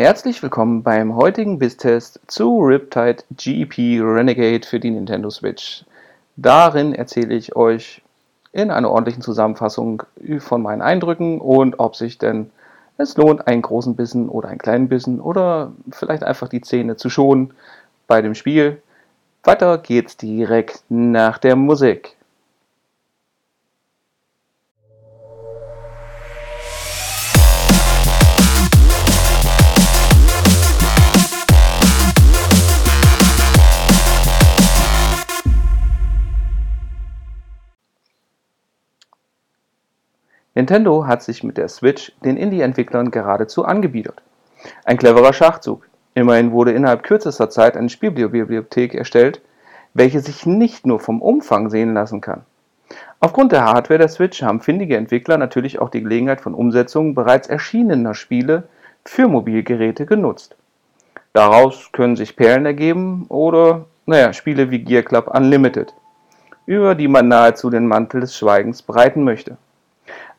Herzlich willkommen beim heutigen Bisstest zu Riptide GP Renegade für die Nintendo Switch. Darin erzähle ich euch in einer ordentlichen Zusammenfassung von meinen Eindrücken und ob sich denn es lohnt, einen großen Bissen oder einen kleinen Bissen oder vielleicht einfach die Zähne zu schonen bei dem Spiel. Weiter geht's direkt nach der Musik. Nintendo hat sich mit der Switch den Indie-Entwicklern geradezu angebietet. Ein cleverer Schachzug. Immerhin wurde innerhalb kürzester Zeit eine Spielbibliothek erstellt, welche sich nicht nur vom Umfang sehen lassen kann. Aufgrund der Hardware der Switch haben findige Entwickler natürlich auch die Gelegenheit von Umsetzungen bereits erschienener Spiele für Mobilgeräte genutzt. Daraus können sich Perlen ergeben oder, naja, Spiele wie Gear Club Unlimited, über die man nahezu den Mantel des Schweigens breiten möchte.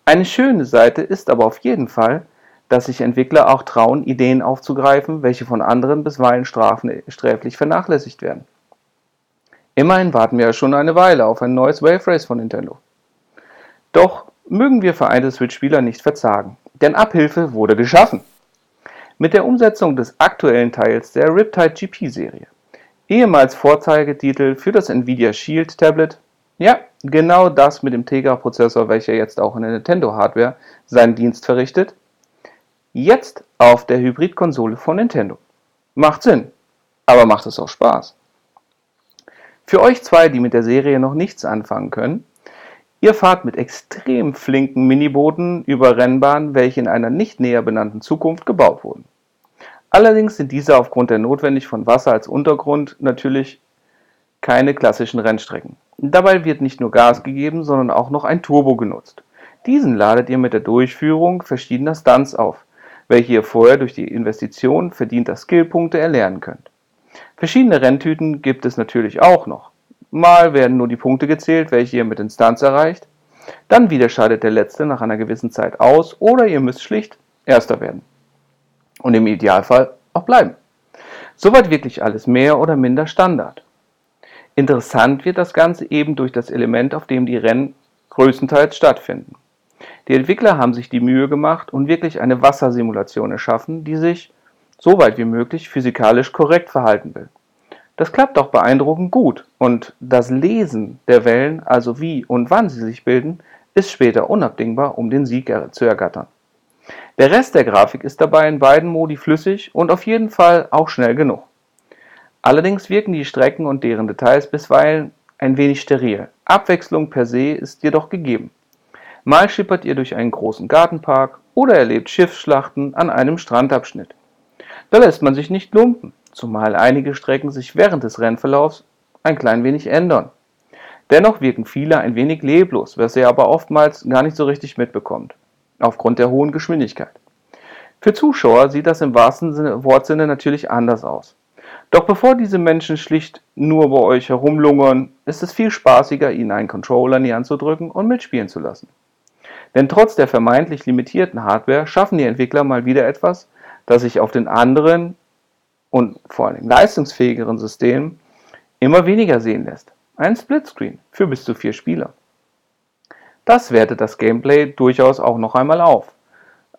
Eine schöne Seite ist aber auf jeden Fall, dass sich Entwickler auch trauen, Ideen aufzugreifen, welche von anderen bisweilen sträflich vernachlässigt werden. Immerhin warten wir ja schon eine Weile auf ein neues Wave Race von Nintendo. Doch mögen wir vereinte Switch-Spieler nicht verzagen, denn Abhilfe wurde geschaffen. Mit der Umsetzung des aktuellen Teils der Riptide GP-Serie, ehemals Vorzeigetitel für das Nvidia Shield Tablet, ja, genau das mit dem Tegra-Prozessor, welcher jetzt auch in der Nintendo-Hardware seinen Dienst verrichtet. Jetzt auf der Hybrid-Konsole von Nintendo. Macht Sinn, aber macht es auch Spaß. Für euch zwei, die mit der Serie noch nichts anfangen können, ihr fahrt mit extrem flinken Minibooten über Rennbahnen, welche in einer nicht näher benannten Zukunft gebaut wurden. Allerdings sind diese aufgrund der notwendig von Wasser als Untergrund natürlich keine klassischen Rennstrecken. Dabei wird nicht nur Gas gegeben, sondern auch noch ein Turbo genutzt. Diesen ladet ihr mit der Durchführung verschiedener Stunts auf, welche ihr vorher durch die Investition verdienter Skillpunkte erlernen könnt. Verschiedene Renntüten gibt es natürlich auch noch. Mal werden nur die Punkte gezählt, welche ihr mit den Stunts erreicht. Dann wieder scheidet der letzte nach einer gewissen Zeit aus oder ihr müsst schlicht Erster werden. Und im Idealfall auch bleiben. Soweit wirklich alles mehr oder minder Standard. Interessant wird das Ganze eben durch das Element, auf dem die Rennen größtenteils stattfinden. Die Entwickler haben sich die Mühe gemacht und wirklich eine Wassersimulation erschaffen, die sich, so weit wie möglich, physikalisch korrekt verhalten will. Das klappt auch beeindruckend gut und das Lesen der Wellen, also wie und wann sie sich bilden, ist später unabdingbar, um den Sieg zu ergattern. Der Rest der Grafik ist dabei in beiden Modi flüssig und auf jeden Fall auch schnell genug. Allerdings wirken die Strecken und deren Details bisweilen ein wenig steril. Abwechslung per se ist jedoch gegeben. Mal schippert ihr durch einen großen Gartenpark oder erlebt Schiffsschlachten an einem Strandabschnitt. Da lässt man sich nicht lumpen, zumal einige Strecken sich während des Rennverlaufs ein klein wenig ändern. Dennoch wirken viele ein wenig leblos, was ihr aber oftmals gar nicht so richtig mitbekommt, aufgrund der hohen Geschwindigkeit. Für Zuschauer sieht das im wahrsten Wortsinne natürlich anders aus. Doch bevor diese Menschen schlicht nur bei euch herumlungern, ist es viel spaßiger, ihnen einen Controller in die Hand zu drücken und mitspielen zu lassen. Denn trotz der vermeintlich limitierten Hardware schaffen die Entwickler mal wieder etwas, das sich auf den anderen und vor allem leistungsfähigeren Systemen immer weniger sehen lässt. Ein Splitscreen für bis zu vier Spieler. Das wertet das Gameplay durchaus auch noch einmal auf.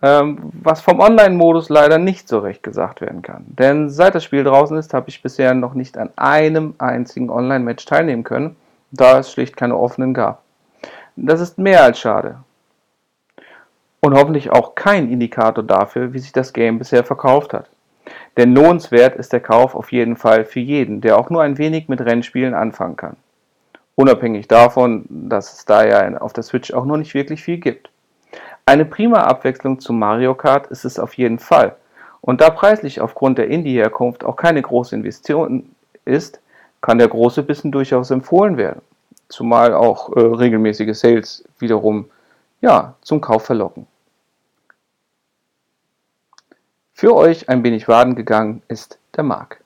Ähm, was vom Online-Modus leider nicht so recht gesagt werden kann. Denn seit das Spiel draußen ist, habe ich bisher noch nicht an einem einzigen Online-Match teilnehmen können, da es schlicht keine offenen gab. Das ist mehr als schade. Und hoffentlich auch kein Indikator dafür, wie sich das Game bisher verkauft hat. Denn lohnenswert ist der Kauf auf jeden Fall für jeden, der auch nur ein wenig mit Rennspielen anfangen kann. Unabhängig davon, dass es da ja auf der Switch auch noch nicht wirklich viel gibt. Eine prima Abwechslung zu Mario Kart ist es auf jeden Fall. Und da preislich aufgrund der Indie-Herkunft auch keine große Investition ist, kann der große Bissen durchaus empfohlen werden. Zumal auch äh, regelmäßige Sales wiederum ja, zum Kauf verlocken. Für euch ein wenig Waden gegangen ist der Marc.